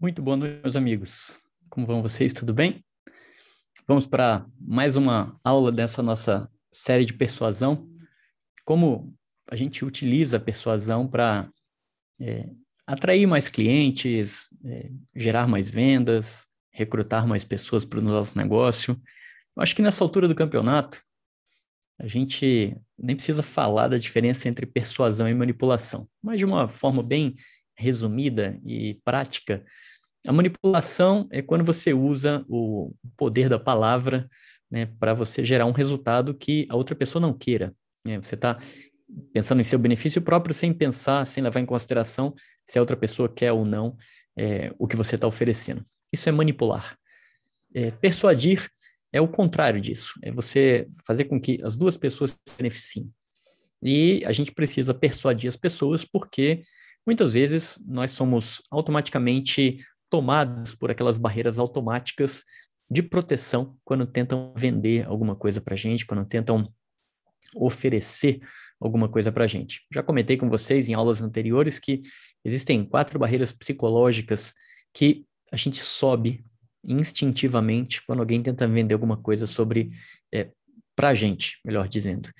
Muito boa noite, meus amigos. Como vão vocês? Tudo bem? Vamos para mais uma aula dessa nossa série de persuasão. Como a gente utiliza a persuasão para é, atrair mais clientes, é, gerar mais vendas, recrutar mais pessoas para o nosso negócio. Eu acho que nessa altura do campeonato, a gente nem precisa falar da diferença entre persuasão e manipulação, mas de uma forma bem resumida e prática, a manipulação é quando você usa o poder da palavra né, para você gerar um resultado que a outra pessoa não queira. Né? Você está pensando em seu benefício próprio sem pensar, sem levar em consideração se a outra pessoa quer ou não é, o que você está oferecendo. Isso é manipular. É, persuadir é o contrário disso. É você fazer com que as duas pessoas se beneficiem. E a gente precisa persuadir as pessoas porque muitas vezes nós somos automaticamente tomados por aquelas barreiras automáticas de proteção quando tentam vender alguma coisa para a gente, quando tentam oferecer alguma coisa para a gente. Já comentei com vocês em aulas anteriores que existem quatro barreiras psicológicas que a gente sobe instintivamente quando alguém tenta vender alguma coisa sobre é, para a gente, melhor dizendo.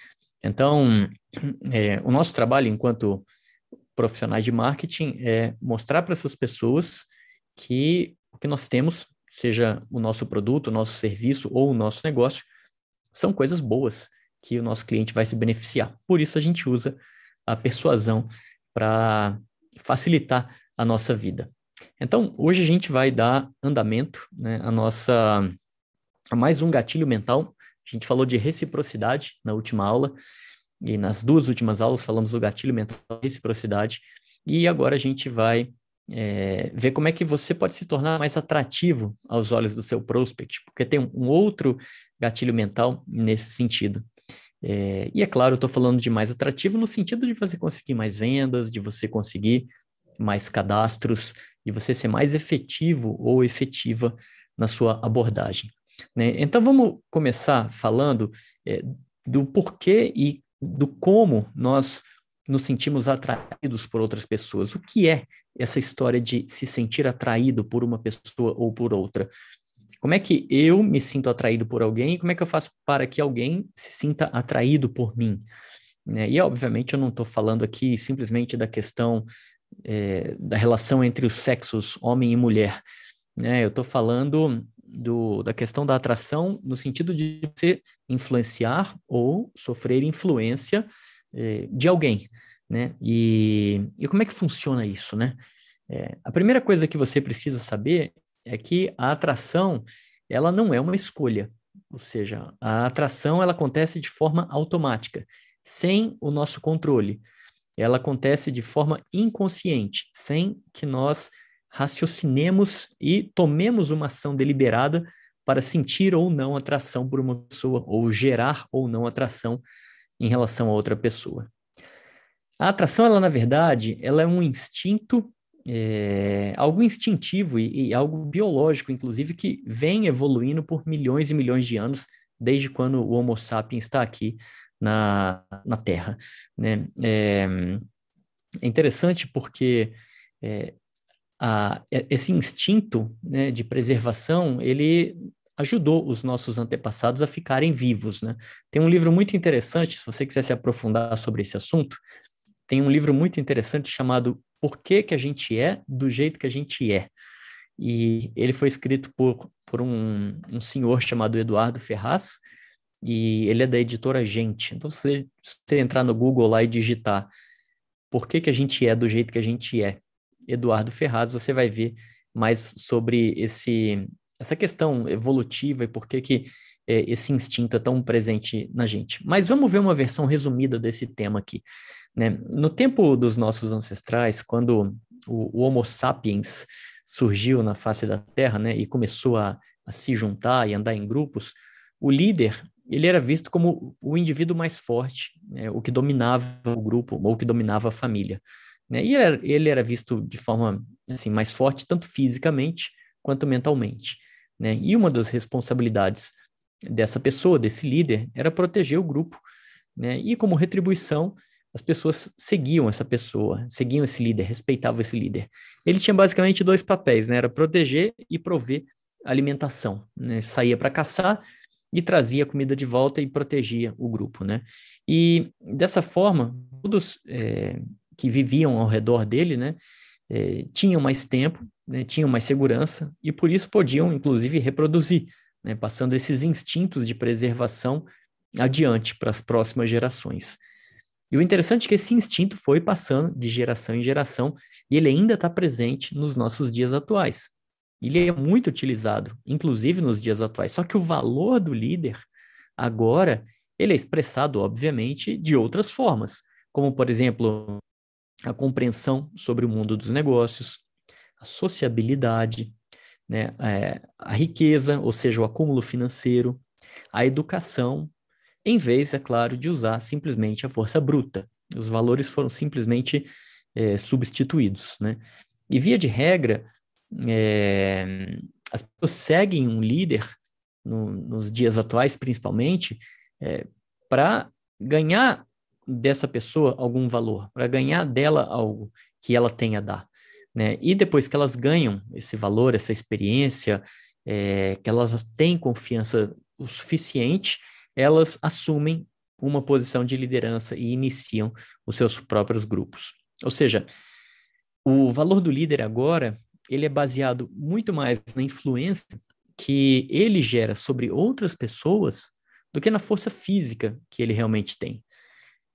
Então, é, o nosso trabalho enquanto profissionais de marketing é mostrar para essas pessoas que o que nós temos, seja o nosso produto, o nosso serviço ou o nosso negócio, são coisas boas que o nosso cliente vai se beneficiar. Por isso a gente usa a persuasão para facilitar a nossa vida. Então, hoje a gente vai dar andamento né, a nossa a mais um gatilho mental. A gente falou de reciprocidade na última aula e nas duas últimas aulas falamos do gatilho mental, reciprocidade. E agora a gente vai é, ver como é que você pode se tornar mais atrativo aos olhos do seu prospect, porque tem um, outro gatilho mental nesse sentido. É, e é claro, eu estou falando de mais atrativo no sentido de você conseguir mais vendas, de você conseguir mais cadastros, de você ser mais efetivo ou efetiva na sua abordagem. Né? Então vamos começar falando é, do porquê e do como nós nos sentimos atraídos por outras pessoas. O que é essa história de se sentir atraído por uma pessoa ou por outra? Como é que eu me sinto atraído por alguém e como é que eu faço para que alguém se sinta atraído por mim? Né? E, obviamente, eu não estou falando aqui simplesmente da questão é, da relação entre os sexos, homem e mulher. Né? Eu estou falando do, da questão da atração no sentido de você influenciar ou sofrer influência é, de alguém, né? E, e como é que funciona isso, né? É, a primeira coisa que você precisa saber é que a atração, ela não é uma escolha, ou seja, a atração ela acontece de forma automática, sem o nosso controle. Ela acontece de forma inconsciente, sem que nós raciocinemos e tomemos uma ação deliberada para sentir ou não atração por uma pessoa, ou gerar ou não atração em relação a outra pessoa. A atração, ela na verdade, ela é um instinto, é, algo instintivo e, e, algo biológico, inclusive, que vem evoluindo por milhões e milhões de anos, desde quando o Homo sapiens está aqui na, na Terra. Né? É, é interessante porque é, a, esse instinto né, de preservação, ele ajudou os nossos antepassados a ficarem vivos, né? Tem um livro muito interessante, se você quiser se aprofundar sobre esse assunto, tem um livro muito interessante chamado Por que, que a gente é do jeito que a gente é? E ele foi escrito por, por um, um senhor chamado Eduardo Ferraz, e ele é da editora Gente. Então, se você, entrar no Google lá e digitar por que, que a gente é do jeito que a gente é, Eduardo Ferraz, você vai ver mais sobre esse, essa questão evolutiva e por que, que é, esse instinto é tão presente na gente. Mas vamos ver uma versão resumida desse tema aqui. Né? No tempo dos nossos ancestrais, quando o, o Homo sapiens surgiu na face da Terra né, e começou a, a se juntar e andar em grupos, o líder ele era visto como o indivíduo mais forte, né, o que dominava o grupo ou que dominava a família. Né? E ele era, ele era visto de forma assim mais forte, tanto fisicamente quanto mentalmente. Né? E uma das responsabilidades dessa pessoa, desse líder, era proteger o grupo. Né? E como retribuição, as pessoas seguiam essa pessoa, seguiam esse líder, respeitavam esse líder. Ele tinha basicamente dois papéis, né? Era proteger e prover alimentação. Né? Saía para caçar e trazia comida de volta e protegia o grupo, né? E dessa forma, todos é, que viviam ao redor dele, né, é, tinham mais tempo, né, tinham mais segurança e por isso podiam, inclusive, reproduzir, né, passando esses instintos de preservação adiante para as próximas gerações. E o interessante é que esse instinto foi passando de geração em geração e ele ainda está presente nos nossos dias atuais. Ele é muito utilizado, inclusive nos dias atuais. Só que o valor do líder, agora, ele é expressado, obviamente, de outras formas, como, por exemplo, a compreensão sobre o mundo dos negócios, a sociabilidade, né, é, a riqueza, ou seja, o acúmulo financeiro, a educação, em vez, é claro, de usar simplesmente a força bruta. Os valores foram simplesmente é, substituídos. Né? E, via de regra, é, as pessoas seguem um líder, no, nos dias atuais principalmente, é, para ganhar dessa pessoa algum valor, para ganhar dela algo que ela tem a dar. Né? E depois que elas ganham esse valor, essa experiência, é, que elas têm confiança o suficiente, elas assumem uma posição de liderança e iniciam os seus próprios grupos. Ou seja, o valor do líder agora ele é baseado muito mais na influência que ele gera sobre outras pessoas do que na força física que ele realmente tem.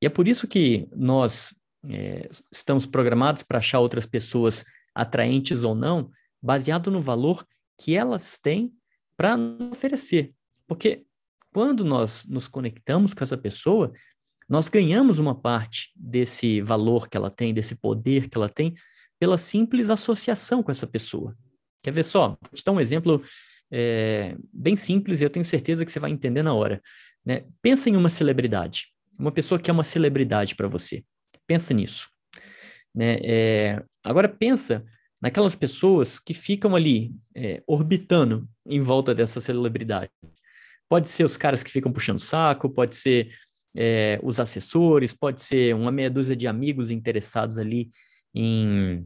E é por isso que nós é, estamos programados para achar outras pessoas atraentes ou não, baseado no valor que elas têm para oferecer. Porque quando nós nos conectamos com essa pessoa, nós ganhamos uma parte desse valor que ela tem, desse poder que ela tem, pela simples associação com essa pessoa. Quer ver só? Vou te dar um exemplo é, bem simples e eu tenho certeza que você vai entender na hora. Né? Pensa em uma celebridade, uma pessoa que é uma celebridade para você. Pensa nisso. Né? É, agora pensa naquelas pessoas que ficam ali é, orbitando em volta dessa celebridade. Pode ser os caras que ficam puxando saco, pode ser é, os assessores, pode ser uma meia dúzia de amigos interessados ali em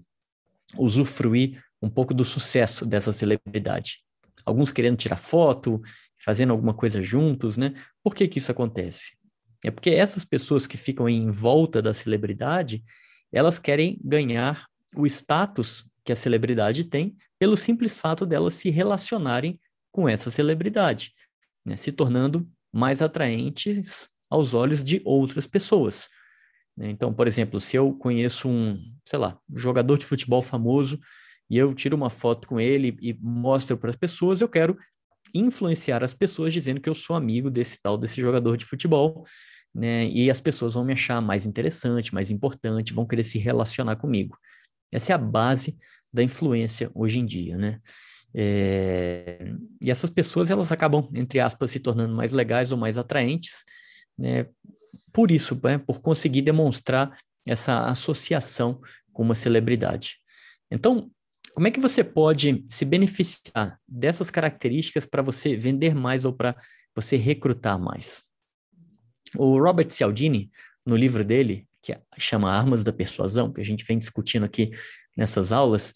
usufruir um pouco do sucesso dessa celebridade. Alguns querendo tirar foto, fazendo alguma coisa juntos, né? Por que que isso acontece? É porque essas pessoas que ficam em volta da celebridade, elas querem ganhar o status que a celebridade tem pelo simples fato delas se relacionarem com essa celebridade, né? se tornando mais atraentes aos olhos de outras pessoas. Né? Então, por exemplo, se eu conheço um, sei lá, jogador de futebol famoso e eu tiro uma foto com ele e mostro para as pessoas, eu quero influenciar as pessoas dizendo que eu sou amigo desse tal desse jogador de futebol, né? E as pessoas vão me achar mais interessante, mais importante, vão querer se relacionar comigo. Essa é a base da influência hoje em dia, né? É... E essas pessoas elas acabam, entre aspas, se tornando mais legais ou mais atraentes, né? por isso, né, por conseguir demonstrar essa associação com uma celebridade. Então, como é que você pode se beneficiar dessas características para você vender mais ou para você recrutar mais? O Robert Cialdini, no livro dele, que chama Armas da Persuasão, que a gente vem discutindo aqui nessas aulas,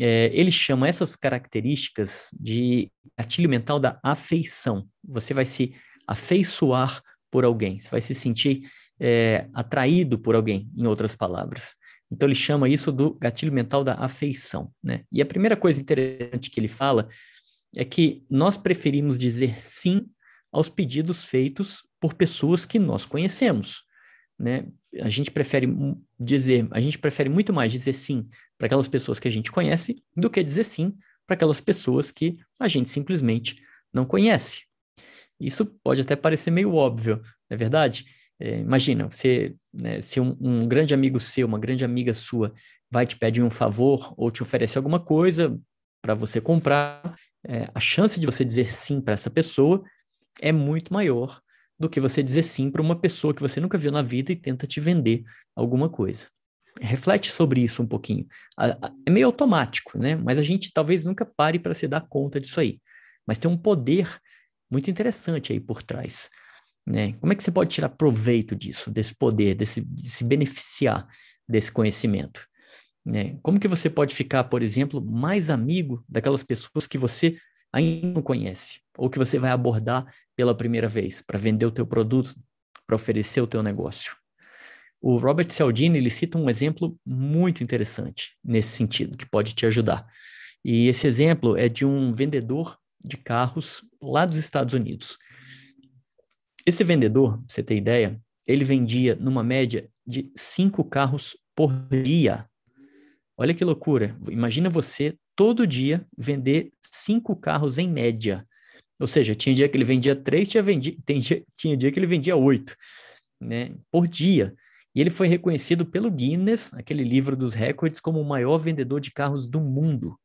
é, ele chama essas características de gatilho mental da afeição. Você vai se afeiçoar por alguém, você vai se sentir é, atraído por alguém, em outras palavras. Então ele chama isso do gatilho mental da afeição, né? E a primeira coisa interessante que ele fala é que nós preferimos dizer sim aos pedidos feitos por pessoas que nós conhecemos, né? A gente prefere dizer, a gente prefere muito mais dizer sim para aquelas pessoas que a gente conhece do que dizer sim para aquelas pessoas que a gente simplesmente não conhece. Isso pode até parecer meio óbvio, não é verdade? É, imagina, você, né, se um, um, grande amigo seu, uma grande amiga sua, vai te pedir um favor ou te oferecer alguma coisa para você comprar, é, a chance de você dizer sim para essa pessoa é muito maior do que você dizer sim para uma pessoa que você nunca viu na vida e tenta te vender alguma coisa. Reflete sobre isso um pouquinho. É meio automático, né? Mas a gente talvez nunca pare para se dar conta disso aí. Mas tem um poder muito interessante aí por trás. Né? Como é que você pode tirar proveito disso, desse poder, desse, de se beneficiar desse conhecimento? Né? Como que você pode ficar, por exemplo, mais amigo daquelas pessoas que você ainda não conhece, ou que você vai abordar pela primeira vez para vender o teu produto, para oferecer o teu negócio? O Robert Cialdini ele cita um exemplo muito interessante nesse sentido, que pode te ajudar. E esse exemplo é de um vendedor de carros lá dos Estados Unidos. Esse vendedor, pra você ter ideia, ele vendia numa média de cinco carros por dia. Olha que loucura. Imagina você todo dia vender cinco carros em média. Ou seja, tinha dia que ele vendia três, tinha, vendi, tinha dia que ele vendia oito, né, por dia. E ele foi reconhecido pelo Guinness, aquele livro dos recordes, como o maior vendedor de carros do mundo.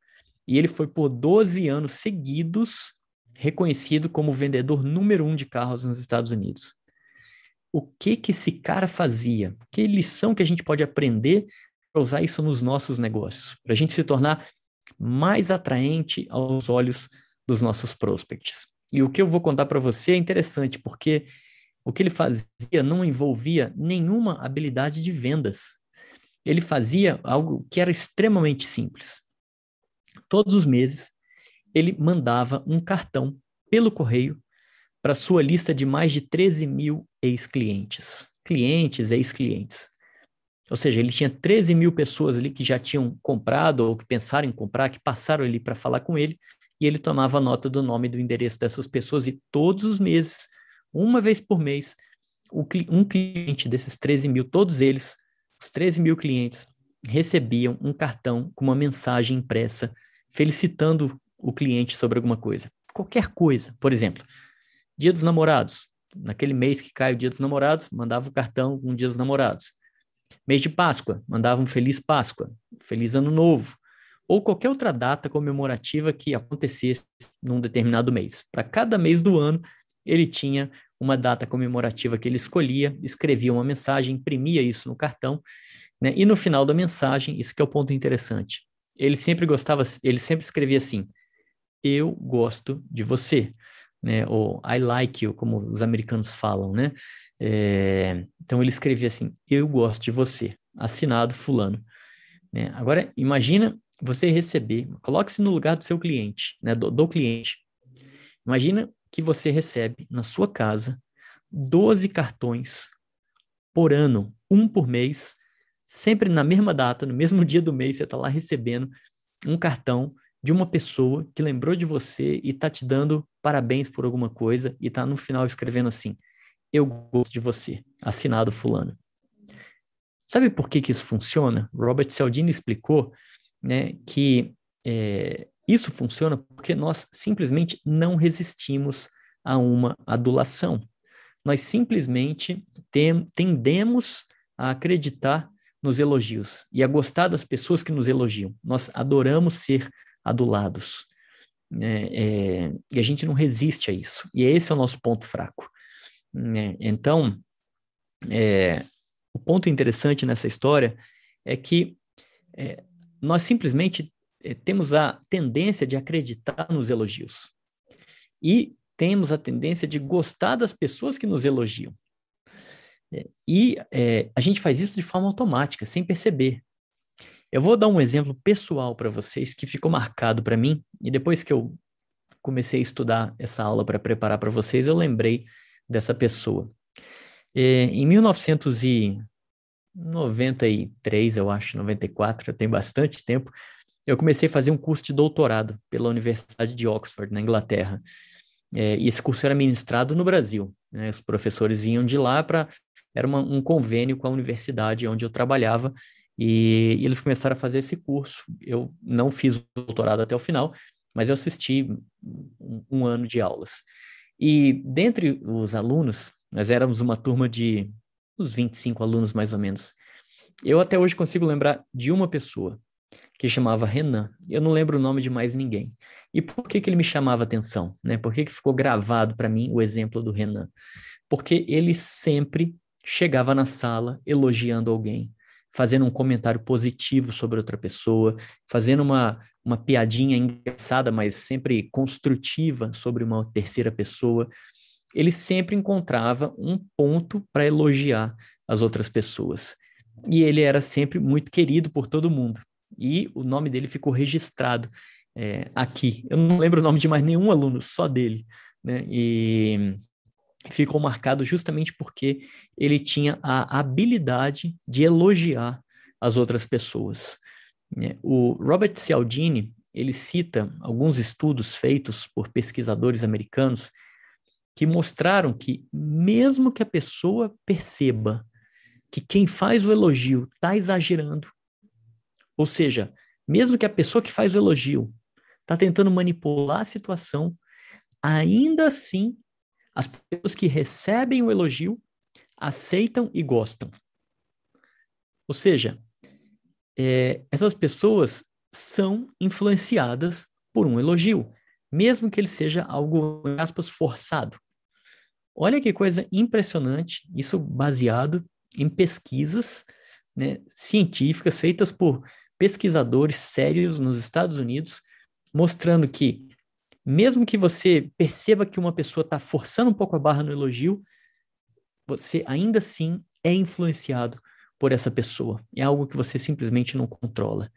E ele foi por 12 anos seguidos reconhecido como o vendedor número um de carros nos Estados Unidos. O que que esse cara fazia? Que lição que a gente pode aprender para usar isso nos nossos negócios? Para a gente se tornar mais atraente aos olhos dos nossos prospects. E o que eu vou contar para você é interessante, porque o que ele fazia não envolvia nenhuma habilidade de vendas. Ele fazia algo que era extremamente simples. Todos os meses, ele mandava um cartão pelo correio para sua lista de mais de 13 mil ex-clientes. Clientes, ex-clientes. Ou seja, ele tinha 13 mil pessoas ali que já tinham comprado ou que pensaram em comprar, que passaram ali para falar com ele, e ele tomava nota do nome e do endereço dessas pessoas, e todos os meses, uma vez por mês, um cliente desses 13 mil, todos eles, os 13 mil clientes, recebiam um cartão com uma mensagem impressa felicitando o cliente sobre alguma coisa. Qualquer coisa. Por exemplo, Dia dos Namorados. Naquele mês que cai o Dia dos Namorados, mandava o cartão com um Dia dos Namorados. Mês de Páscoa, mandava um Feliz Páscoa, Feliz Ano Novo, ou qualquer outra data comemorativa que acontecesse num determinado mês. Para cada mês do ano, ele tinha uma data comemorativa que ele escolhia, escrevia uma mensagem, imprimia isso no cartão, né? E no final da mensagem, isso que é o ponto interessante. Ele sempre gostava, ele sempre escrevia assim: eu gosto de você, né? Ou I like you, como os americanos falam, né? É, então ele escrevia assim: eu gosto de você, assinado fulano. Né? Agora imagina você receber, coloque-se no lugar do seu cliente, né? Do, do cliente. Imagina que você recebe na sua casa 12 cartões por ano, um por mês, sempre na mesma data, no mesmo dia do mês, você está lá recebendo um cartão de uma pessoa que lembrou de você e tá te dando parabéns por alguma coisa e tá no final escrevendo assim: Eu gosto de você, assinado fulano. Sabe por que, que isso funciona? Robert Cialdini explicou né, que é, isso funciona porque nós simplesmente não resistimos a uma adulação. Nós simplesmente tem, tendemos a acreditar nos elogios e a gostar das pessoas que nos elogiam. Nós adoramos ser adulados. Né? É, e a gente não resiste a isso. E esse é o nosso ponto fraco. Né? Então, é, o ponto interessante nessa história é que é, nós simplesmente é, temos a tendência de acreditar nos elogios. E temos a tendência de gostar das pessoas que nos elogiam. É, e é, a gente faz isso de forma automática, sem perceber. Eu vou dar um exemplo pessoal para vocês que ficou marcado para mim, e depois que eu comecei a estudar essa aula para preparar para vocês, eu lembrei dessa pessoa. É, em 1993, eu acho, 94, já tem bastante tempo, eu comecei a fazer um curso de doutorado pela Universidade de Oxford, na Inglaterra. É, e esse curso era ministrado no Brasil. Né? Os professores vinham de lá para. Era uma, um convênio com a universidade onde eu trabalhava, e, e eles começaram a fazer esse curso. Eu não fiz o doutorado até o final, mas eu assisti um, um ano de aulas. E dentre os alunos, nós éramos uma turma de uns 25 alunos mais ou menos. Eu até hoje consigo lembrar de uma pessoa que chamava Renan. Eu não lembro o nome de mais ninguém. E por que, que ele me chamava atenção? Né? Por que, que ficou gravado para mim o exemplo do Renan? Porque ele sempre chegava na sala elogiando alguém, fazendo um comentário positivo sobre outra pessoa, fazendo uma, uma piadinha engraçada, mas sempre construtiva sobre uma terceira pessoa. ele sempre encontrava um ponto para elogiar as outras pessoas. E ele era sempre muito querido por todo mundo. E o nome dele ficou registrado é, aqui. Eu não lembro o nome de mais nenhum aluno, só dele. Né? E ficou marcado justamente porque ele tinha a habilidade de elogiar as outras pessoas. Né? O Robert Cialdini, ele cita alguns estudos feitos por pesquisadores americanos que mostraram que mesmo que a pessoa perceba que quem faz o elogio está exagerando, ou seja, mesmo que a pessoa que faz o elogio está tentando manipular a situação, ainda assim, as pessoas que recebem o elogio aceitam e gostam. Ou seja, é, essas pessoas são influenciadas por um elogio, mesmo que ele seja algo, em aspas, forçado. Olha que coisa impressionante, isso baseado em pesquisas né, científicas feitas por pesquisadores sérios nos Estados Unidos, mostrando que, mesmo que você perceba que uma pessoa está forçando um pouco a barra no elogio, você ainda assim é influenciado por essa pessoa. É algo que você simplesmente não controla.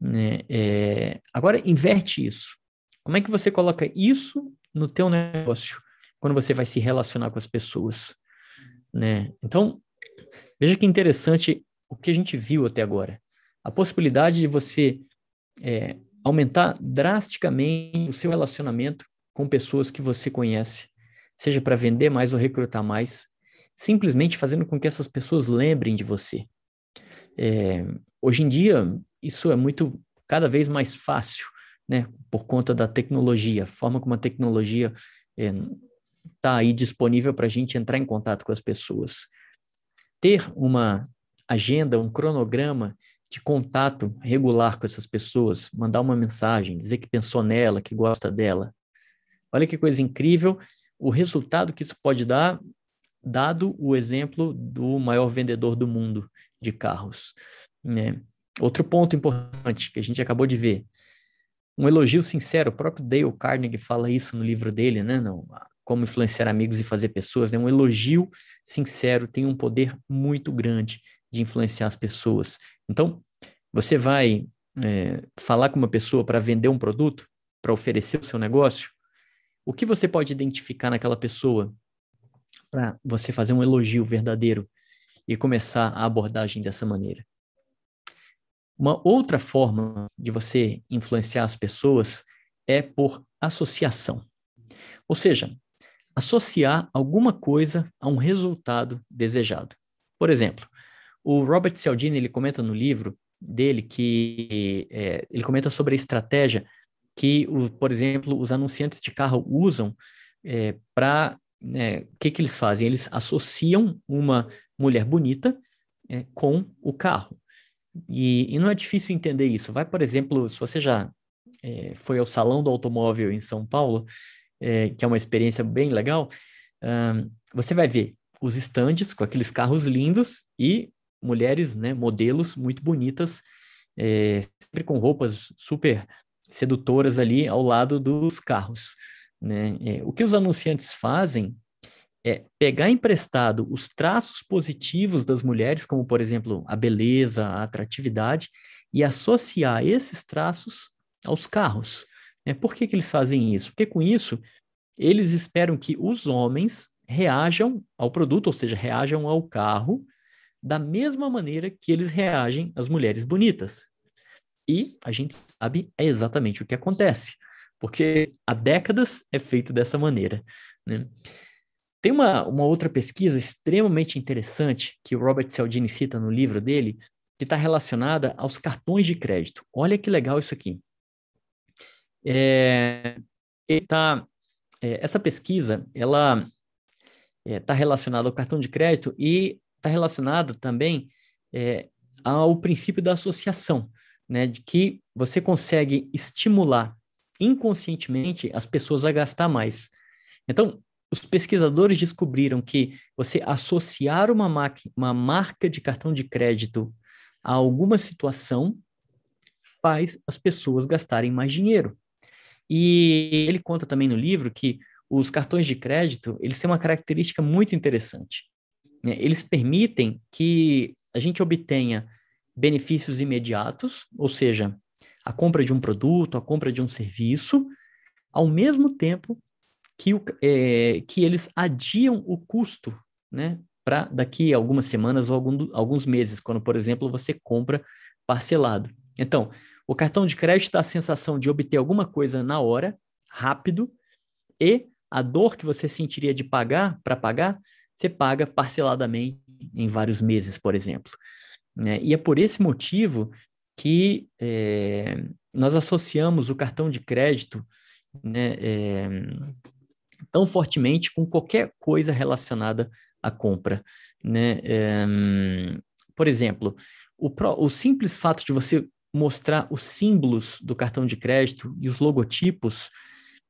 Né? É... Agora, inverte isso. Como é que você coloca isso no teu negócio quando você vai se relacionar com as pessoas? Né? Então, veja que interessante o que a gente viu até agora. A possibilidade de você é, aumentar drasticamente o seu relacionamento com pessoas que você conhece, seja para vender mais ou recrutar mais, simplesmente fazendo com que essas pessoas lembrem de você. É, hoje em dia, isso é muito, cada vez mais fácil, né, por conta da tecnologia, a forma como a tecnologia está é, tá aí disponível para a gente entrar em contato com as pessoas. Ter uma agenda, um cronograma de contato regular com essas pessoas, mandar uma mensagem, dizer que pensou nela, que gosta dela. Olha que coisa incrível o resultado que isso pode dar, dado o exemplo do maior vendedor do mundo de carros. Né? Outro ponto importante que a gente acabou de ver, um elogio sincero, o próprio Dale Carnegie fala isso no livro dele, né? Não, como influenciar amigos e fazer pessoas, né? Um elogio sincero tem um poder muito grande de influenciar as pessoas. Então, você vai é, falar com uma pessoa para vender um produto, para oferecer o seu negócio, o que você pode identificar naquela pessoa para você fazer um elogio verdadeiro e começar a abordagem dessa maneira? Uma outra forma de você influenciar as pessoas é por associação. Ou seja, associar alguma coisa a um resultado desejado. Por exemplo, o Robert Cialdini, ele comenta no livro dele que é, ele comenta sobre a estratégia que, o, por exemplo, os anunciantes de carro usam é, para né, o que, que eles fazem? Eles associam uma mulher bonita é, com o carro. E, e, não é difícil entender isso. Vai, por exemplo, se você já é, foi ao Salão do Automóvel em São Paulo, é, que é uma experiência bem legal, você vai ver os estandes com aqueles carros lindos e mulheres, né, modelos muito bonitas, é, sempre com roupas super sedutoras ali ao lado dos carros. Né? É, o que os anunciantes fazem é pegar emprestado os traços positivos das mulheres, como por exemplo a beleza, a atratividade, e associar esses traços aos carros. Né? Por que, que eles fazem isso? Porque com isso eles esperam que os homens reajam ao produto, ou seja, reajam ao carro da mesma maneira que eles reagem às mulheres bonitas. E a gente sabe exatamente o que acontece, porque há décadas é feito dessa maneira. Né? Tem uma, uma outra pesquisa extremamente interessante que o Robert Cialdini cita no livro dele, que está relacionada aos cartões de crédito. Olha que legal isso aqui. É, tá, é, essa pesquisa ela está é, relacionada ao cartão de crédito e está relacionado também é, ao princípio da associação, né, de que você consegue estimular inconscientemente as pessoas a gastar mais. Então, os pesquisadores descobriram que você associar uma, uma marca de cartão de crédito a alguma situação faz as pessoas gastarem mais dinheiro. E ele conta também no livro que os cartões de crédito, eles têm uma característica muito interessante. Né? Eles permitem que a gente obtenha benefícios imediatos, ou seja, a compra de um produto, a compra de um serviço, ao mesmo tempo que, o, é, que eles adiam o custo, né, para daqui a algumas semanas ou algum, alguns meses, quando, por exemplo, você compra parcelado. Então, o cartão de crédito dá a sensação de obter alguma coisa na hora, rápido, e a dor que você sentiria de pagar para pagar, você paga parceladamente em vários meses, por exemplo. Né? E é por esse motivo que é, nós associamos o cartão de crédito né, é, tão fortemente com qualquer coisa relacionada à compra. Né? É, por exemplo, o, o simples fato de você mostrar os símbolos do cartão de crédito e os logotipos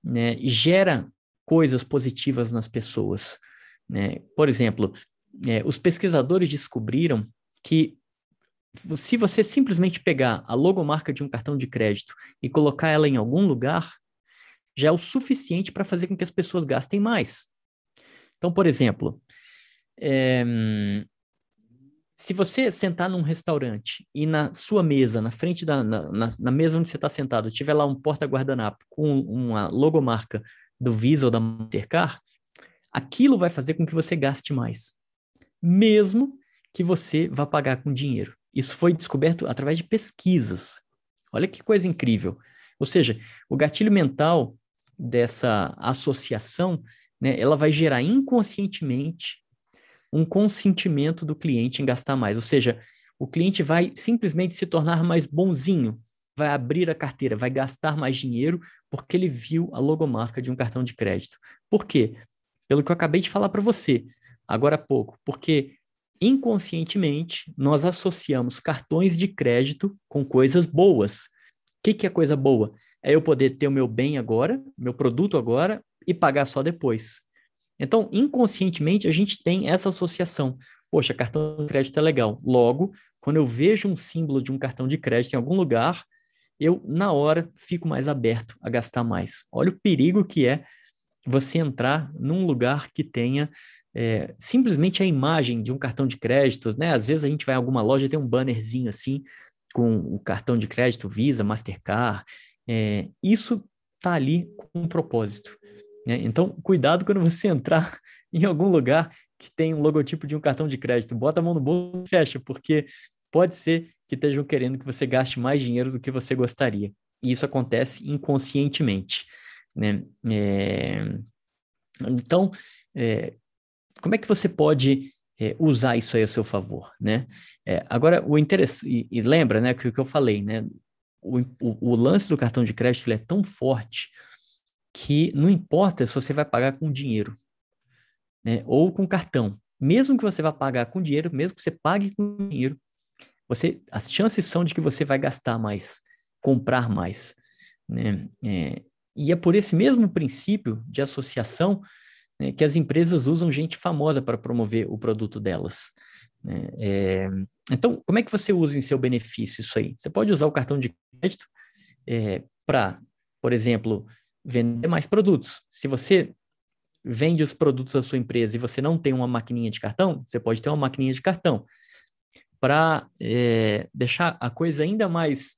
né, gera coisas positivas nas pessoas. Né? Por exemplo, é, os pesquisadores descobriram que se você simplesmente pegar a logomarca de um cartão de crédito e colocar ela em algum lugar, já é o suficiente para fazer com que as pessoas gastem mais. Então, por exemplo, é, se você sentar num restaurante e na sua mesa, na frente da na, na, na mesa onde você está sentado, tiver lá um porta-guardanapo com uma logomarca do Visa ou da Mastercard, aquilo vai fazer com que você gaste mais, mesmo que você vá pagar com dinheiro. Isso foi descoberto através de pesquisas. Olha que coisa incrível. Ou seja, o gatilho mental dessa associação, né, ela vai gerar inconscientemente um consentimento do cliente em gastar mais. Ou seja, o cliente vai simplesmente se tornar mais bonzinho, vai abrir a carteira, vai gastar mais dinheiro porque ele viu a logomarca de um cartão de crédito. Por quê? Pelo que eu acabei de falar para você agora há pouco, porque inconscientemente nós associamos cartões de crédito com coisas boas. O que, que é coisa boa? É eu poder ter o meu bem agora, meu produto agora e pagar só depois. Então, inconscientemente, a gente tem essa associação. Poxa, cartão de crédito é legal. Logo, quando eu vejo um símbolo de um cartão de crédito em algum lugar, eu, na hora, fico mais aberto a gastar mais. Olha o perigo que é você entrar num lugar que tenha é, simplesmente a imagem de um cartão de crédito, né? Às vezes a gente vai em alguma loja e tem um bannerzinho assim, com o cartão de crédito Visa, Mastercard. É, isso tá ali com um propósito. Né? Então, cuidado quando você entrar em algum lugar que tem um logotipo de um cartão de crédito. Bota a mão no bolso e fecha, porque pode ser que estejam querendo que você gaste mais dinheiro do que você gostaria. E isso acontece inconscientemente. Né? É... Então, é... como é que você pode é, usar isso aí a seu favor? Né? É, agora, o interesse, e, e, lembra né, que o que eu falei, né? O, o, o lance do cartão de crédito é tão forte que não importa se você vai pagar com dinheiro né, ou com cartão. Mesmo que você vá pagar com dinheiro, mesmo que você pague com dinheiro, você, as chances são de que você vai gastar mais, comprar mais. Né? É, e é por esse mesmo princípio de associação né, que as empresas usam gente famosa para promover o produto delas. Né? É, então, como é que você usa em seu benefício isso aí? Você pode usar o cartão de crédito é, para, por exemplo, vender mais produtos. Se você vende os produtos da sua empresa e você não tem uma maquininha de cartão, você pode ter uma maquininha de cartão para é, deixar a coisa ainda mais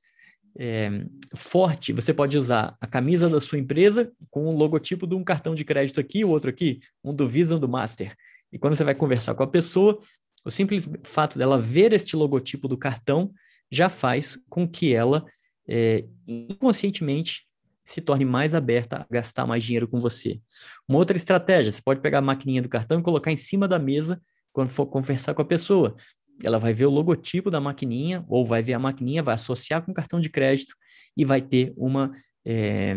é, forte, você pode usar a camisa da sua empresa com o logotipo de um cartão de crédito aqui, o outro aqui, um do Visa, um do Master. E quando você vai conversar com a pessoa, o simples fato dela ver este logotipo do cartão já faz com que ela é, inconscientemente se torne mais aberta a gastar mais dinheiro com você. Uma outra estratégia, você pode pegar a maquininha do cartão e colocar em cima da mesa quando for conversar com a pessoa ela vai ver o logotipo da maquininha, ou vai ver a maquininha, vai associar com o cartão de crédito e vai ter uma, é,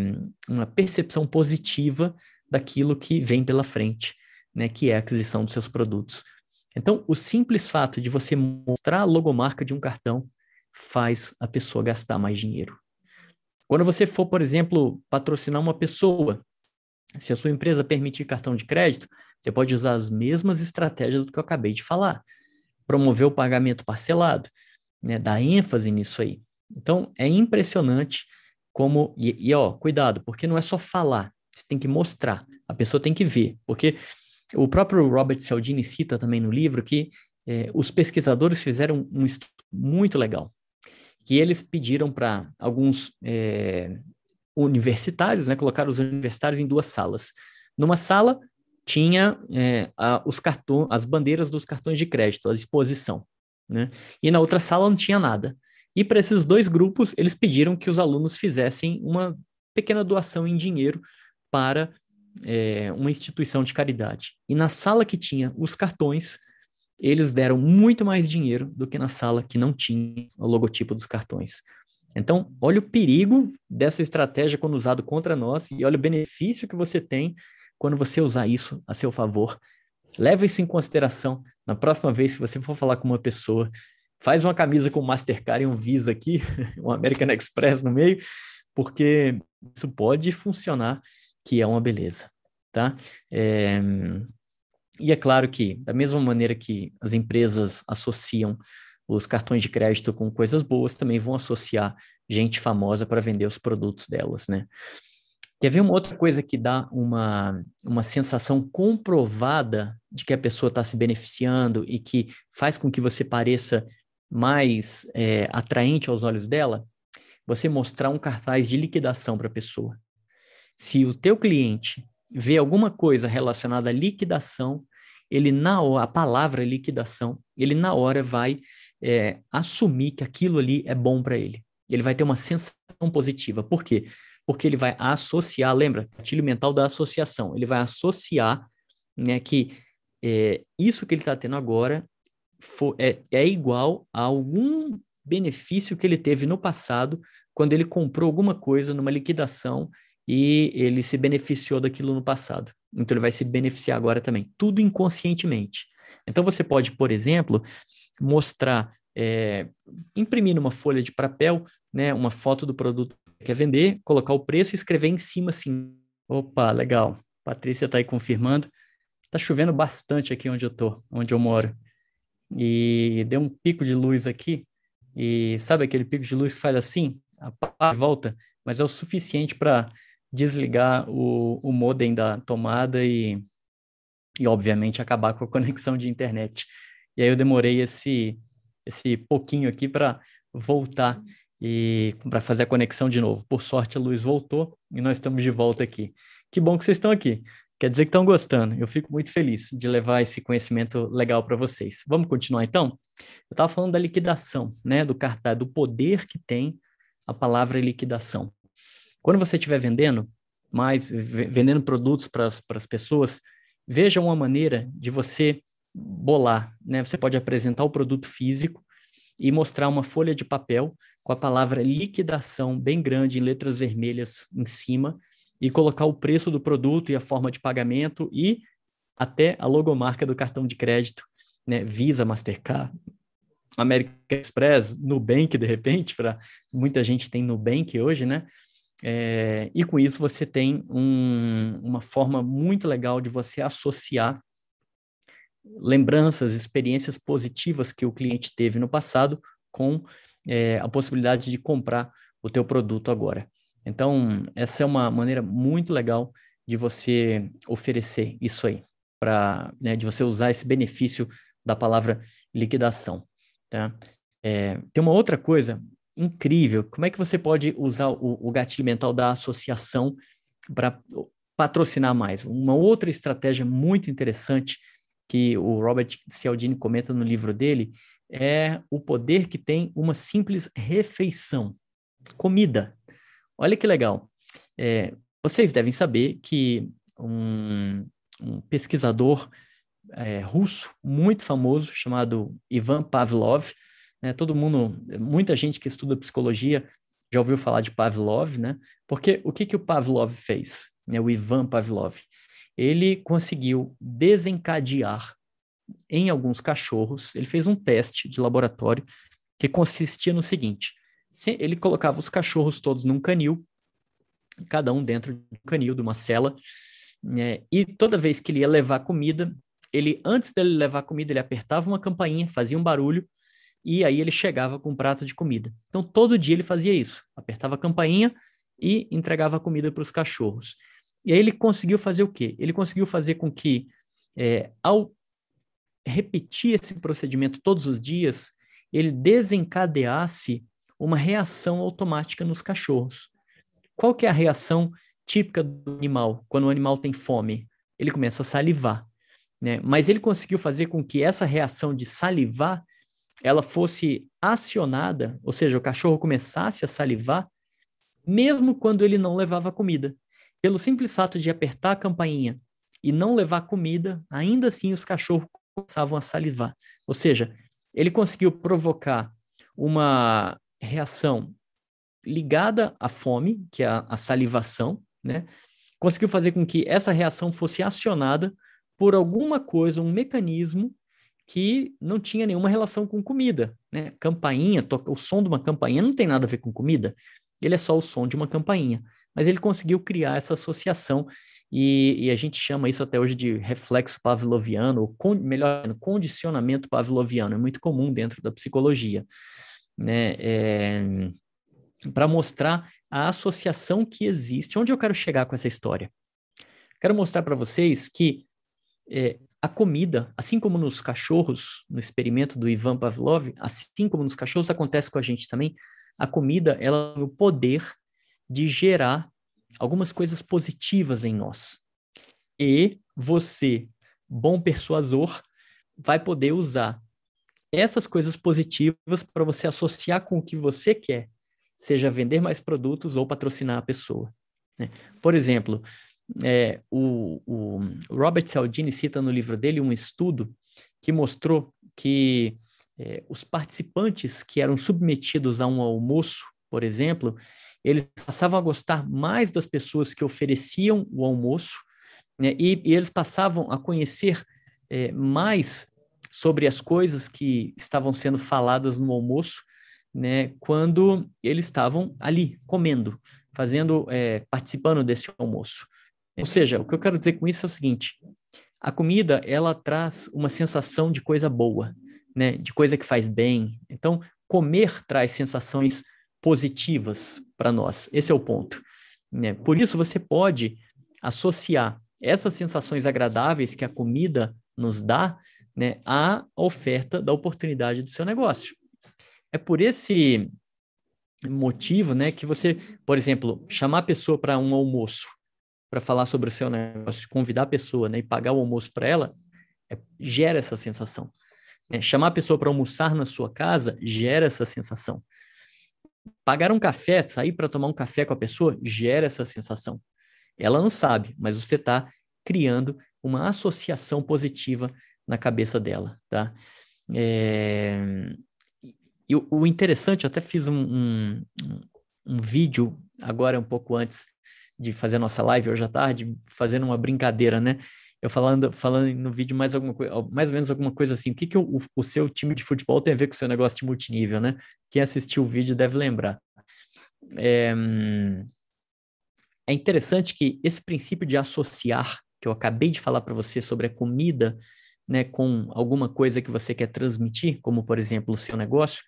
uma percepção positiva daquilo que vem pela frente, né, que é a aquisição dos seus produtos. Então, o simples fato de você mostrar a logomarca de um cartão faz a pessoa gastar mais dinheiro. Quando você for, por exemplo, patrocinar uma pessoa, se a sua empresa permitir cartão de crédito, você pode usar as mesmas estratégias do que eu acabei de falar promover o pagamento parcelado, né? Dar ênfase nisso aí. Então, é impressionante como. E, e, ó, cuidado, porque não é só falar, você tem que mostrar. A pessoa tem que ver, porque o próprio Robert Cialdini cita também no livro que é, os pesquisadores fizeram um estudo muito legal, que eles pediram para alguns é, universitários, né, colocaram os universitários em duas salas. Numa sala tinha é, a, os cartões, as bandeiras dos cartões de crédito à disposição, né? E na outra sala não tinha nada. E para esses dois grupos, eles pediram que os alunos fizessem uma pequena doação em dinheiro para é, uma instituição de caridade. E na sala que tinha os cartões, eles deram muito mais dinheiro do que na sala que não tinha o logotipo dos cartões. Então, olha o perigo dessa estratégia quando usado contra nós e olha o benefício que você tem quando você usar isso a seu favor. Leve isso em consideração na próxima vez que você for falar com uma pessoa. Faz uma camisa com Mastercard e um Visa aqui, um American Express no meio, porque isso pode funcionar, que é uma beleza, tá? É... E é claro que, da mesma maneira que as empresas associam os cartões de crédito com coisas boas, também vão associar gente famosa para vender os produtos delas, né? Quer ver uma outra coisa que dá uma, uma sensação comprovada de que a pessoa está se beneficiando e que faz com que você pareça mais é, atraente aos olhos dela? Você mostrar um cartaz de liquidação para a pessoa. Se o teu cliente vê alguma coisa relacionada à liquidação, ele na hora, a palavra liquidação, ele na hora vai é, assumir que aquilo ali é bom para ele. Ele vai ter uma sensação positiva. Por quê? Porque ele vai associar, lembra, gatilho mental da associação, ele vai associar né, que é, isso que ele está tendo agora for, é, é igual a algum benefício que ele teve no passado, quando ele comprou alguma coisa numa liquidação e ele se beneficiou daquilo no passado. Então ele vai se beneficiar agora também, tudo inconscientemente. Então você pode, por exemplo, mostrar, é, imprimir numa folha de papel, né, uma foto do produto quer vender, colocar o preço e escrever em cima assim. Opa, legal. Patrícia está aí confirmando. Está chovendo bastante aqui onde eu tô, onde eu moro. E deu um pico de luz aqui. E sabe aquele pico de luz que faz assim? A volta, mas é o suficiente para desligar o, o modem da tomada e, e, obviamente, acabar com a conexão de internet. E aí eu demorei esse, esse pouquinho aqui para voltar e para fazer a conexão de novo. Por sorte, a luz voltou e nós estamos de volta aqui. Que bom que vocês estão aqui. Quer dizer que estão gostando. Eu fico muito feliz de levar esse conhecimento legal para vocês. Vamos continuar então? Eu estava falando da liquidação, né? Do cartaz, do poder que tem a palavra liquidação. Quando você estiver vendendo mais, vendendo produtos para as pessoas, veja uma maneira de você bolar, né? Você pode apresentar o produto físico e mostrar uma folha de papel com a palavra liquidação bem grande em letras vermelhas em cima e colocar o preço do produto e a forma de pagamento e até a logomarca do cartão de crédito, né? Visa, Mastercard, American Express, Nubank, de repente, para muita gente tem Nubank hoje, né? É, e com isso você tem um, uma forma muito legal de você associar lembranças, experiências positivas que o cliente teve no passado com é, a possibilidade de comprar o teu produto agora. Então, essa é uma maneira muito legal de você oferecer isso aí, para né, de você usar esse benefício da palavra liquidação. Tá? É, tem uma outra coisa incrível, como é que você pode usar o, o gatilho mental da associação para patrocinar mais? Uma outra estratégia muito interessante que o Robert Cialdini comenta no livro dele é o poder que tem uma simples refeição, comida. Olha que legal. É, vocês devem saber que um, um pesquisador é, russo muito famoso chamado Ivan Pavlov, né, todo mundo, muita gente que estuda psicologia já ouviu falar de Pavlov, né? Porque o que que o Pavlov fez? Né, o Ivan Pavlov, ele conseguiu desencadear em alguns cachorros, ele fez um teste de laboratório que consistia no seguinte: ele colocava os cachorros todos num canil, cada um dentro de um canil, de uma cela, né, e toda vez que ele ia levar comida, ele antes dele levar comida, ele apertava uma campainha, fazia um barulho, e aí ele chegava com um prato de comida. Então todo dia ele fazia isso, apertava a campainha e entregava comida para os cachorros. E aí ele conseguiu fazer o quê? Ele conseguiu fazer com que, é, ao repetir esse procedimento todos os dias, ele desencadeasse uma reação automática nos cachorros. Qual que é a reação típica do animal quando o animal tem fome? Ele começa a salivar, né? Mas ele conseguiu fazer com que essa reação de salivar ela fosse acionada, ou seja, o cachorro começasse a salivar, mesmo quando ele não levava comida. Pelo simples fato de apertar a campainha e não levar comida, ainda assim os cachorros começavam a salivar. Ou seja, ele conseguiu provocar uma reação ligada à fome, que é a, salivação, né? Conseguiu fazer com que essa reação fosse acionada por alguma coisa, um mecanismo que não tinha nenhuma relação com comida, né? Campainha, o som de uma campainha não tem nada a ver com comida, ele é só o som de uma campainha. Mas ele conseguiu criar essa associação e, e a gente chama isso até hoje de reflexo pavloviano, ou con, melhor, condicionamento pavloviano, é muito comum dentro da psicologia, né? É, para mostrar a associação que existe. Onde eu quero chegar com essa história? Quero mostrar para vocês que é, a comida, assim como nos cachorros, no experimento do Ivan Pavlov, assim como nos cachorros, acontece com a gente também. A comida, ela tem o poder de gerar algumas coisas positivas em nós. E você, bom persuasor, vai poder usar essas coisas positivas para você associar com o que você quer, seja vender mais produtos ou patrocinar a pessoa. Né? Por exemplo, é, o, o, Robert Cialdini cita no livro dele um estudo que mostrou que é, os participantes que eram submetidos a um almoço, por exemplo, eles passavam a gostar mais das pessoas que ofereciam o almoço, né, e, e, eles passavam a conhecer é, mais sobre as coisas que estavam sendo faladas no almoço, né, quando eles estavam ali comendo, fazendo, é, participando desse almoço. Ou seja, o que eu quero dizer com isso é o seguinte: a comida ela traz uma sensação de coisa boa, né, de coisa que faz bem. Então, comer traz sensações positivas para nós. Esse é o ponto. Né? Por isso, você pode associar essas sensações agradáveis que a comida nos dá né, à oferta da oportunidade do seu negócio. É por esse motivo né, que você, por exemplo, chamar a pessoa para um almoço, para falar sobre o seu negócio, convidar a pessoa né, e pagar o almoço para ela, é, gera essa sensação. É, chamar a pessoa para almoçar na sua casa gera essa sensação. Pagar um café, sair para tomar um café com a pessoa, gera essa sensação. Ela não sabe, mas você está criando uma associação positiva na cabeça dela, tá? É... E o interessante, eu até fiz um, um, um vídeo agora um pouco antes de fazer a nossa live hoje à tarde, fazendo uma brincadeira, né? Eu falando, falando no vídeo mais alguma coisa, mais ou menos alguma coisa assim, o que, que o, o seu time de futebol tem a ver com o seu negócio de multinível, né? Quem assistiu o vídeo deve lembrar. É, é interessante que esse princípio de associar, que eu acabei de falar para você sobre a comida, né, com alguma coisa que você quer transmitir, como por exemplo o seu negócio,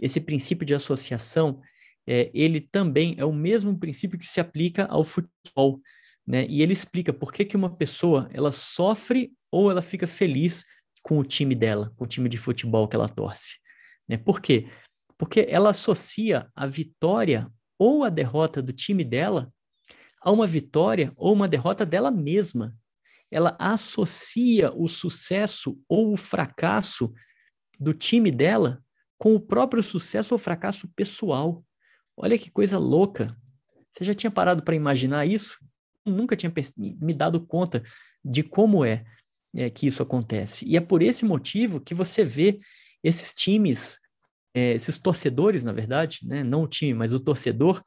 esse princípio de associação, é, ele também é o mesmo princípio que se aplica ao futebol. Né? E ele explica por que, que uma pessoa ela sofre ou ela fica feliz com o time dela, com o time de futebol que ela torce. Né? Por quê? Porque ela associa a vitória ou a derrota do time dela a uma vitória ou uma derrota dela mesma. Ela associa o sucesso ou o fracasso do time dela com o próprio sucesso ou fracasso pessoal. Olha que coisa louca. Você já tinha parado para imaginar isso? Nunca tinha me dado conta de como é, é, que isso acontece. E é por esse motivo que você vê esses times, é, esses torcedores, na verdade, né? não o time, mas o torcedor,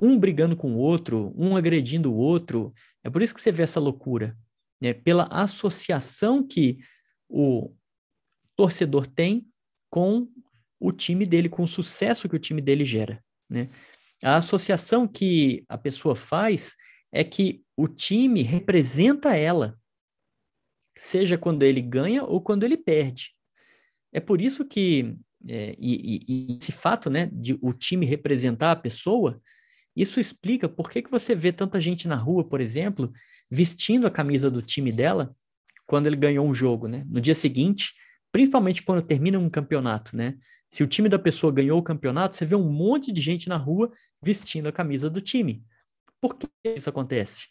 um brigando com o outro, um agredindo o outro. É por isso que você vê essa loucura, né? pela associação que o torcedor tem com o time dele, com o sucesso que o time dele gera. Né? A associação que a pessoa faz é que o time representa ela, seja quando ele ganha ou quando ele perde. É por isso que, é, e, e, e, esse fato né, de o time representar a pessoa, Isso explica por que, que você vê tanta gente na rua, por exemplo, vestindo a camisa do time dela quando ele ganhou um jogo, né? No dia seguinte, principalmente quando termina um campeonato, né? Se o time da pessoa ganhou o campeonato, você vê um monte de gente na rua vestindo a camisa do time. Por que isso acontece?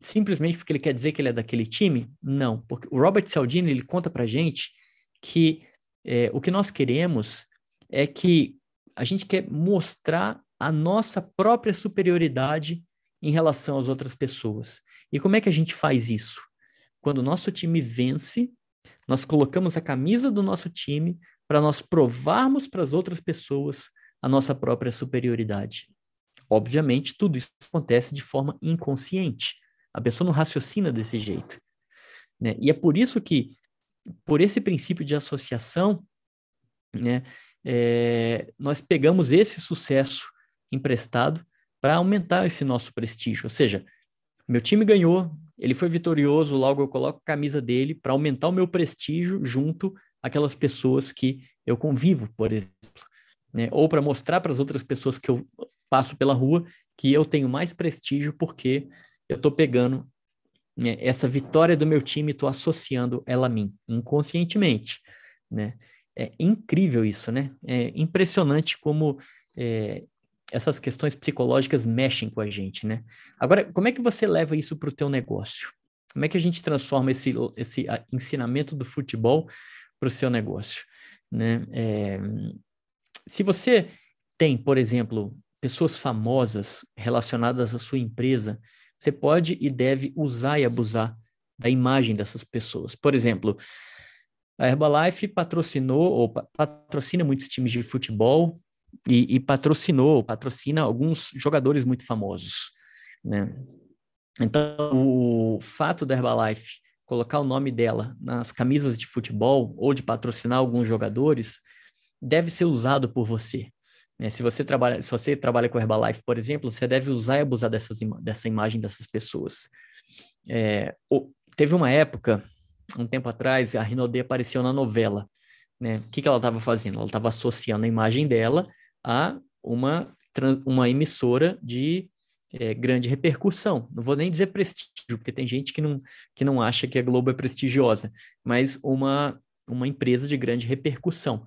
Simplesmente porque ele quer dizer que ele é daquele time? Não, porque o Robert Cialdini ele conta pra gente que é, o que nós queremos é que a gente quer mostrar a nossa própria superioridade em relação às outras pessoas. E como é que a gente faz isso? Quando o nosso time vence, nós colocamos a camisa do nosso time para nós provarmos para as outras pessoas a nossa própria superioridade. Obviamente, tudo isso acontece de forma inconsciente. A pessoa não raciocina desse jeito. Né? E é por isso que, por esse princípio de associação, né, é, nós pegamos esse sucesso emprestado para aumentar esse nosso prestígio. Ou seja, meu time ganhou, ele foi vitorioso, logo eu coloco a camisa dele para aumentar o meu prestígio junto àquelas pessoas que eu convivo, por exemplo. Né? Ou para mostrar para as outras pessoas que eu passo pela rua que eu tenho mais prestígio porque eu estou pegando né, essa vitória do meu time, estou associando ela a mim, inconscientemente. Né? É incrível isso, né? É impressionante como é, essas questões psicológicas mexem com a gente, né? Agora, como é que você leva isso para o teu negócio? Como é que a gente transforma esse, esse ensinamento do futebol para o seu negócio? Né? É, se você tem, por exemplo, pessoas famosas relacionadas à sua empresa, você pode e deve usar e abusar da imagem dessas pessoas. Por exemplo, a Herbalife patrocinou ou patrocina muitos times de futebol, e, e patrocinou, patrocina alguns jogadores muito famosos, né? Então, o fato da Herbalife colocar o nome dela nas camisas de futebol ou de patrocinar alguns jogadores deve ser usado por você. Né? Se você trabalha, se você trabalha com Herbalife, por exemplo, você deve usar e abusar dessas, dessa imagem dessas pessoas. É, teve uma época, um tempo atrás, a Rinode apareceu na novela. Né? O que, que ela estava fazendo? Ela estava associando a imagem dela a uma, uma emissora de é, grande repercussão. Não vou nem dizer prestígio, porque tem gente que não, que não acha que a Globo é prestigiosa, mas uma, uma empresa de grande repercussão.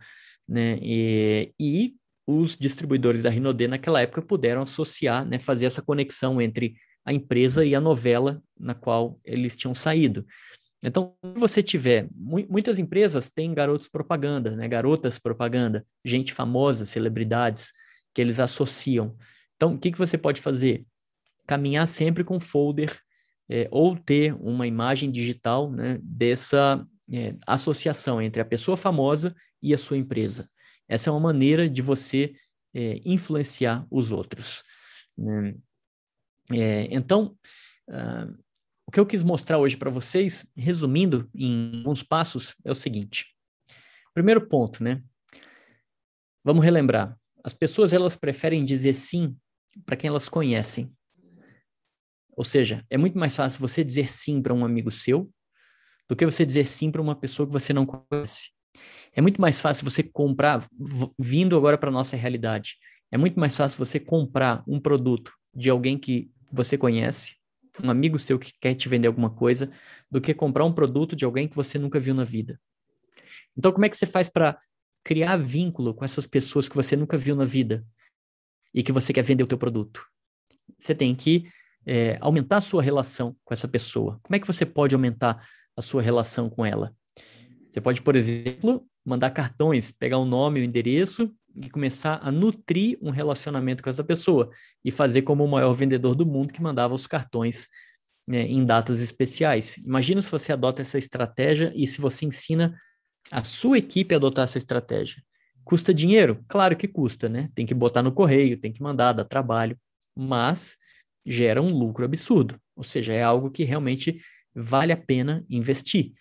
Né? E, e os distribuidores da Rinode naquela época puderam associar, né, fazer essa conexão entre a empresa e a novela na qual eles tinham saído. Então, se você tiver, muitas empresas têm garotos propaganda, né? garotas propaganda, gente famosa, celebridades, que eles associam. Então, o que, que você pode fazer? Caminhar sempre com folder é, ou ter uma imagem digital né, dessa é, associação entre a pessoa famosa e a sua empresa. Essa é uma maneira de você é, influenciar os outros. Né? É, então, uh, o que eu quis mostrar hoje para vocês, resumindo em alguns passos, é o seguinte. Primeiro ponto, né? Vamos relembrar. As pessoas elas preferem dizer sim para quem elas conhecem. Ou seja, é muito mais fácil você dizer sim para um amigo seu do que você dizer sim para uma pessoa que você não conhece. É muito mais fácil você comprar, vindo agora para nossa realidade, é muito mais fácil você comprar um produto de alguém que você conhece um amigo seu que quer te vender alguma coisa, do que comprar um produto de alguém que você nunca viu na vida. Então, como é que você faz para criar vínculo com essas pessoas que você nunca viu na vida e que você quer vender o teu produto? Você tem que é, aumentar a sua relação com essa pessoa. Como é que você pode aumentar a sua relação com ela? Você pode, por exemplo, mandar cartões, pegar o nome, o endereço e começar a nutrir um relacionamento com essa pessoa e fazer como o maior vendedor do mundo que mandava os cartões né, em datas especiais. Imagina se você adota essa estratégia e se você ensina a sua equipe a adotar essa estratégia. Custa dinheiro? Claro que custa, né? Tem que botar no correio, tem que mandar, dá trabalho, mas gera um lucro absurdo. Ou seja, é algo que realmente vale a pena investir.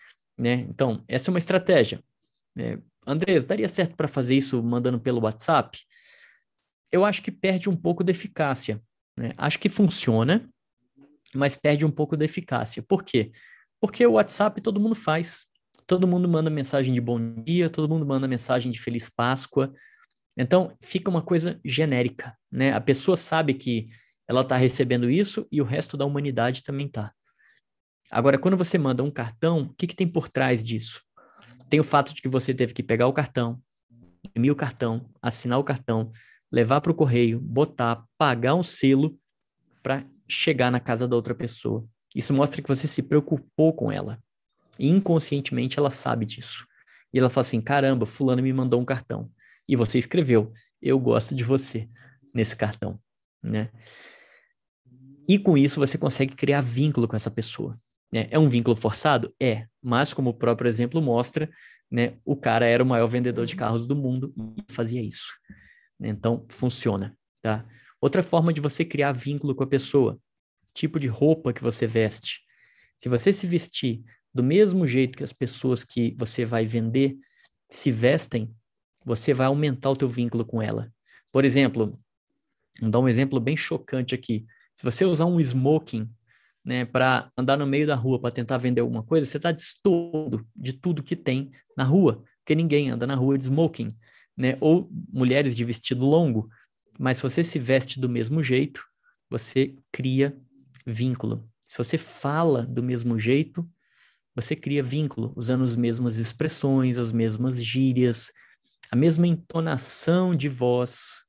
Né? Então, essa é uma estratégia. É, Andrés, daria certo para fazer isso mandando pelo WhatsApp? Eu acho que perde um pouco da eficácia. Né? Acho que funciona, mas perde um pouco da eficácia. Por quê? Porque o WhatsApp todo mundo faz. Todo mundo manda mensagem de bom dia, todo mundo manda mensagem de Feliz Páscoa. Então, fica uma coisa genérica, né? A pessoa sabe que ela está recebendo isso e o resto da humanidade também está. Agora, quando você manda um cartão, o que, que tem por trás disso? Tem o fato de que você teve que pegar o cartão, imprimir o cartão, assinar o cartão, levar para o correio, botar, pagar um selo para chegar na casa da outra pessoa. Isso mostra que você se preocupou com ela. E inconscientemente ela sabe disso. E ela fala assim: caramba, Fulano me mandou um cartão. E você escreveu: eu gosto de você nesse cartão. Né? E com isso você consegue criar vínculo com essa pessoa. Né? É um vínculo forçado? É, mas como o próprio exemplo mostra, né, o cara era o maior vendedor de carros do mundo e fazia isso. Então, funciona. Tá? Outra forma de você criar vínculo com a pessoa, tipo de roupa que você veste. Se você se vestir do mesmo jeito que as pessoas que você vai vender se vestem, você vai aumentar o teu vínculo com ela. Por exemplo, vou dar um exemplo bem chocante aqui. Se você usar um smoking, né, para andar no meio da rua para tentar vender alguma coisa, você está destoado de tudo que tem na rua, porque ninguém anda na rua de smoking, né? Ou mulheres de vestido longo. Mas se você se veste do mesmo jeito, você cria vínculo. Se você fala do mesmo jeito, você cria vínculo, usando as mesmas expressões, as mesmas gírias, a mesma entonação de voz,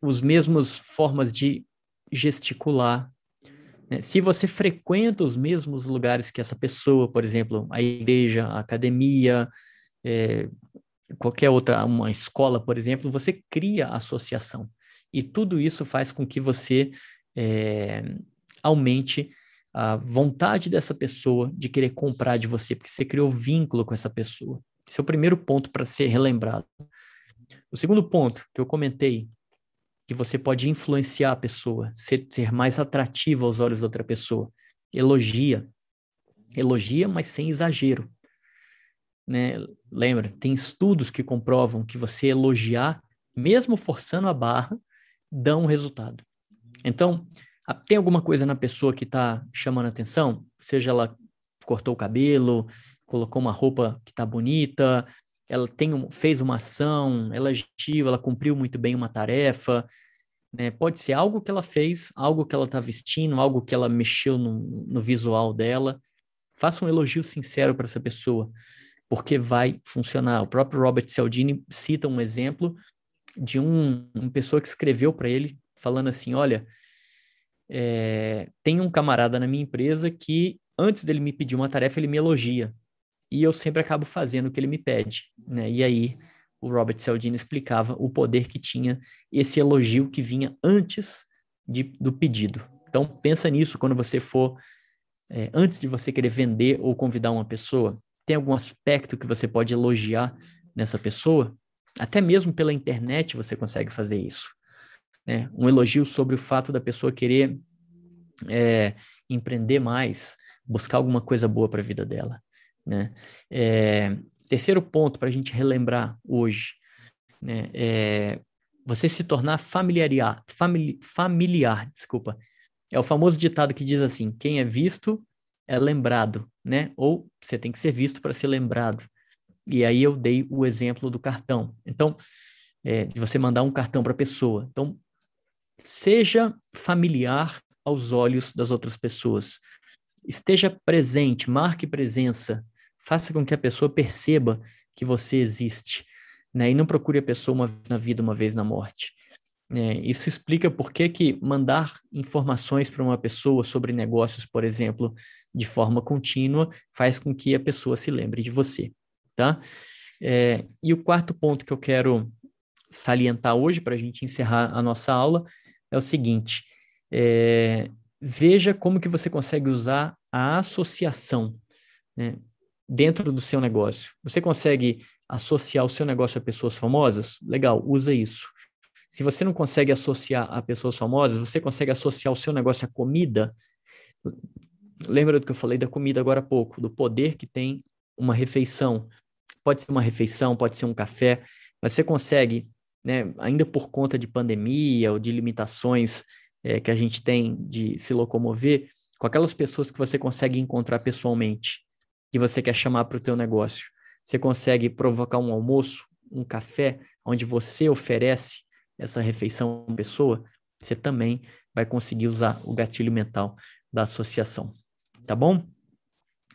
os mesmos formas de gesticular. Né? Se você frequenta os mesmos lugares que essa pessoa, por exemplo, a igreja, a academia, é, qualquer outra, uma escola, por exemplo, você cria associação. E tudo isso faz com que você é, aumente a vontade dessa pessoa de querer comprar de você, porque você criou vínculo com essa pessoa. Esse é o primeiro ponto para ser relembrado. O segundo ponto que eu comentei que você pode influenciar a pessoa, ser, ser mais atrativo aos olhos da outra pessoa. Elogia. Elogia, mas sem exagero. Né? Lembra, tem estudos que comprovam que você elogiar, mesmo forçando a barra, dá um resultado. Então, tem alguma coisa na pessoa que está chamando atenção? Seja ela cortou o cabelo, colocou uma roupa que está bonita, ela tem um, fez uma ação, ela agiu, ela cumpriu muito bem uma tarefa, né? Pode ser algo que ela fez, algo que ela está vestindo, algo que ela mexeu no, no visual dela. Faça um elogio sincero para essa pessoa, porque vai funcionar. O próprio Robert Cialdini cita um exemplo de um, uma pessoa que escreveu para ele, falando assim: Olha, é, tem um camarada na minha empresa que, antes dele me pedir uma tarefa, ele me elogia e eu sempre acabo fazendo o que ele me pede, né? E aí o Robert Cialdini explicava o poder que tinha esse elogio que vinha antes de, do pedido. Então pensa nisso quando você for é, antes de você querer vender ou convidar uma pessoa, tem algum aspecto que você pode elogiar nessa pessoa? Até mesmo pela internet você consegue fazer isso. Né? Um elogio sobre o fato da pessoa querer é, empreender mais, buscar alguma coisa boa para a vida dela. Né? É, terceiro ponto para a gente relembrar hoje, né? É você se tornar familiar, famili, familiar, desculpa. É o famoso ditado que diz assim: quem é visto é lembrado, né? Ou você tem que ser visto para ser lembrado. E aí eu dei o exemplo do cartão. Então, é, de você mandar um cartão para a pessoa. Então, seja familiar aos olhos das outras pessoas. Esteja presente, marque presença, faça com que a pessoa perceba que você existe, né? E não procure a pessoa uma vez na vida, uma vez na morte. É, isso explica por que, que mandar informações para uma pessoa sobre negócios, por exemplo, de forma contínua, faz com que a pessoa se lembre de você, tá? É, e o quarto ponto que eu quero salientar hoje, para a gente encerrar a nossa aula, é o seguinte: é, veja como que você consegue usar a associação. Né? Dentro do seu negócio. Você consegue associar o seu negócio a pessoas famosas? Legal, usa isso. Se você não consegue associar a pessoas famosas, você consegue associar o seu negócio à comida? Lembra do que eu falei da comida agora há pouco, do poder que tem uma refeição. Pode ser uma refeição, pode ser um café, mas você consegue, né, ainda por conta de pandemia ou de limitações é, que a gente tem de se locomover, com aquelas pessoas que você consegue encontrar pessoalmente, que você quer chamar para o teu negócio. Você consegue provocar um almoço um café onde você oferece essa refeição à pessoa, você também vai conseguir usar o gatilho mental da associação. Tá bom?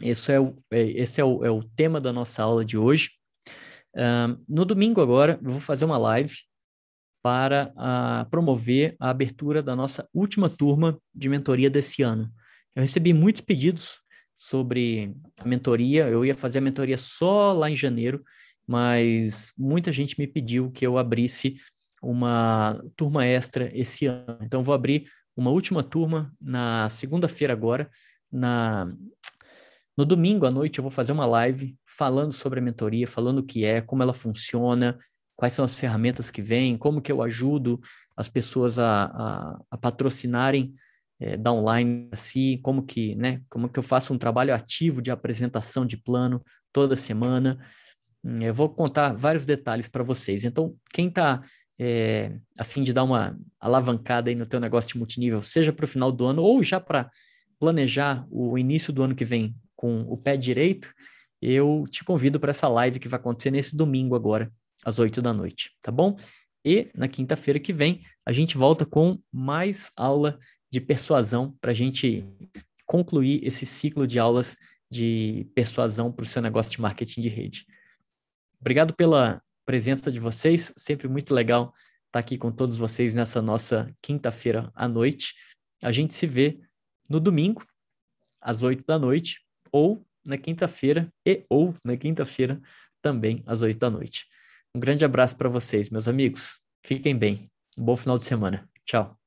Esse é o, é, esse é o, é o tema da nossa aula de hoje. Uh, no domingo agora, eu vou fazer uma live para uh, promover a abertura da nossa última turma de mentoria desse ano. Eu recebi muitos pedidos sobre a mentoria, eu ia fazer a mentoria só lá em janeiro, mas muita gente me pediu que eu abrisse uma turma extra esse ano. Então, vou abrir uma última turma na segunda-feira agora, na no domingo à noite eu vou fazer uma live falando sobre a mentoria, falando o que é, como ela funciona, quais são as ferramentas que vêm, como que eu ajudo as pessoas a, a, a patrocinarem é, da online assim, como que, né, como que eu faço um trabalho ativo de apresentação de plano toda semana. Hum, eu vou contar vários detalhes para vocês. Então, quem está é, a fim de dar uma alavancada aí no teu negócio de multinível, seja para o final do ano ou já para planejar o início do ano que vem com o pé direito, eu te convido para essa live que vai acontecer nesse domingo agora, às 8 da noite, tá bom? E na quinta-feira que vem, a gente volta com mais aula de persuasão para a gente concluir esse ciclo de aulas de persuasão para o seu negócio de marketing de rede. Obrigado pela presença de vocês, sempre muito legal estar aqui com todos vocês nessa nossa quinta-feira à noite. A gente se vê no domingo, às 8 da noite, ou na quinta-feira e ou na quinta-feira também às oito da noite. Um grande abraço para vocês, meus amigos. Fiquem bem. Um bom final de semana. Tchau.